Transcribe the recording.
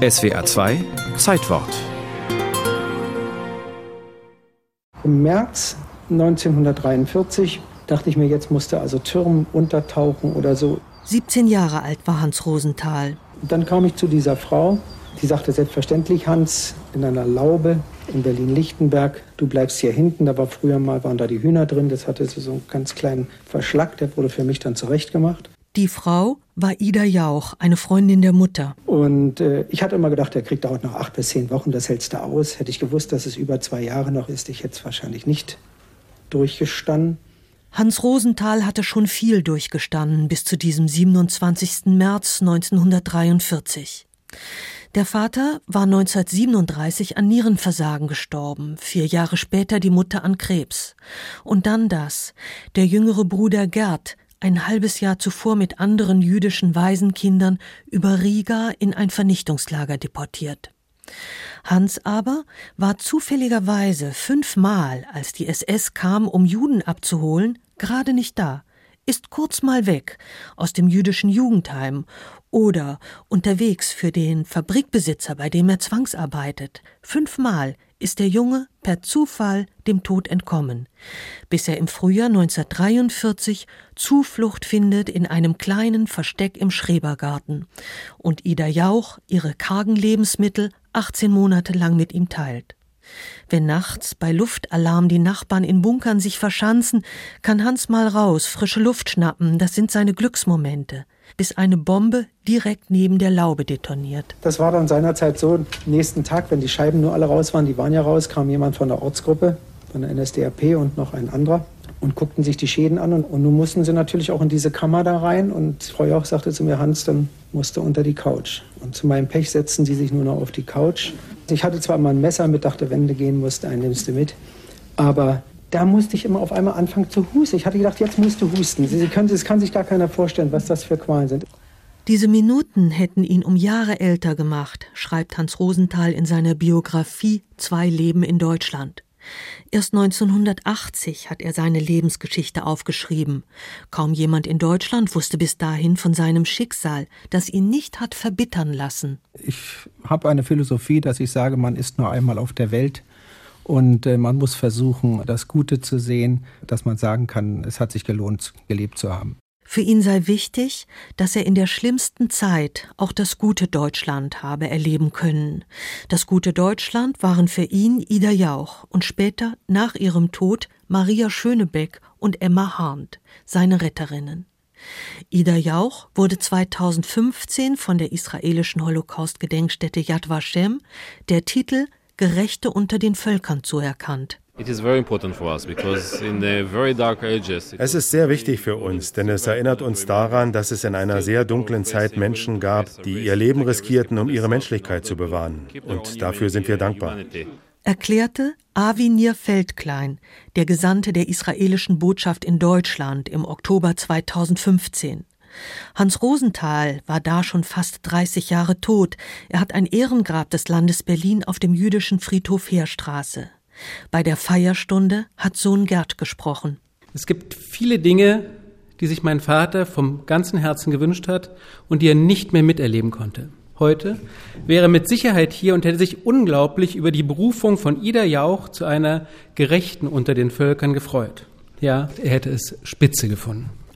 SWA 2 Zeitwort. Im März 1943 dachte ich mir, jetzt musste also Türmen untertauchen oder so. 17 Jahre alt war Hans Rosenthal. Dann kam ich zu dieser Frau, die sagte selbstverständlich, Hans, in einer Laube in Berlin-Lichtenberg, du bleibst hier hinten. Da war früher mal, waren da die Hühner drin, das hatte so einen ganz kleinen Verschlag, der wurde für mich dann zurechtgemacht. Die Frau war Ida Jauch, eine Freundin der Mutter. Und äh, ich hatte immer gedacht, der Krieg dauert noch acht bis zehn Wochen, das hältst du aus. Hätte ich gewusst, dass es über zwei Jahre noch ist, ich hätte es wahrscheinlich nicht durchgestanden. Hans Rosenthal hatte schon viel durchgestanden bis zu diesem 27. März 1943. Der Vater war 1937 an Nierenversagen gestorben, vier Jahre später die Mutter an Krebs. Und dann das. Der jüngere Bruder Gerd ein halbes Jahr zuvor mit anderen jüdischen Waisenkindern über Riga in ein Vernichtungslager deportiert. Hans aber war zufälligerweise fünfmal, als die SS kam, um Juden abzuholen, gerade nicht da, ist kurz mal weg aus dem jüdischen Jugendheim oder unterwegs für den Fabrikbesitzer, bei dem er zwangsarbeitet. Fünfmal ist der Junge per Zufall dem Tod entkommen, bis er im Frühjahr 1943 Zuflucht findet in einem kleinen Versteck im Schrebergarten und Ida Jauch ihre kargen Lebensmittel 18 Monate lang mit ihm teilt. Wenn nachts bei Luftalarm die Nachbarn in Bunkern sich verschanzen, kann Hans mal raus, frische Luft schnappen, das sind seine Glücksmomente bis eine Bombe direkt neben der Laube detoniert. Das war dann seinerzeit so, nächsten Tag, wenn die Scheiben nur alle raus waren, die waren ja raus, kam jemand von der Ortsgruppe, von der NSDAP und noch ein anderer und guckten sich die Schäden an. Und, und nun mussten sie natürlich auch in diese Kammer da rein. Und Frau Jauch sagte zu mir, Hans, dann musst du unter die Couch. Und zu meinem Pech setzten sie sich nur noch auf die Couch. Ich hatte zwar mal ein Messer mit, dachte, wenn du gehen musst, einen nimmst du mit. Aber da musste ich immer auf einmal anfangen zu husten. Ich hatte gedacht, jetzt musst du husten. Sie können, das kann sich gar keiner vorstellen, was das für Qualen sind. Diese Minuten hätten ihn um Jahre älter gemacht, schreibt Hans Rosenthal in seiner Biografie Zwei Leben in Deutschland. Erst 1980 hat er seine Lebensgeschichte aufgeschrieben. Kaum jemand in Deutschland wusste bis dahin von seinem Schicksal, das ihn nicht hat verbittern lassen. Ich habe eine Philosophie, dass ich sage, man ist nur einmal auf der Welt und äh, man muss versuchen, das Gute zu sehen, dass man sagen kann, es hat sich gelohnt, gelebt zu haben. Für ihn sei wichtig, dass er in der schlimmsten Zeit auch das gute Deutschland habe erleben können. Das gute Deutschland waren für ihn Ida Jauch und später nach ihrem Tod Maria Schönebeck und Emma Harnt, seine Retterinnen. Ida Jauch wurde 2015 von der israelischen Holocaust-Gedenkstätte Yad Vashem der Titel Gerechte unter den Völkern zuerkannt. Es ist sehr wichtig für uns, denn es erinnert uns daran, dass es in einer sehr dunklen Zeit Menschen gab, die ihr Leben riskierten, um ihre Menschlichkeit zu bewahren. Und dafür sind wir dankbar. Erklärte Avinir Feldklein, der Gesandte der israelischen Botschaft in Deutschland im Oktober 2015. Hans Rosenthal war da schon fast 30 Jahre tot. Er hat ein Ehrengrab des Landes Berlin auf dem jüdischen Friedhof Heerstraße. Bei der Feierstunde hat Sohn Gerd gesprochen. Es gibt viele Dinge, die sich mein Vater vom ganzen Herzen gewünscht hat und die er nicht mehr miterleben konnte. Heute wäre mit Sicherheit hier und hätte sich unglaublich über die Berufung von Ida Jauch zu einer Gerechten unter den Völkern gefreut. Ja, er hätte es spitze gefunden.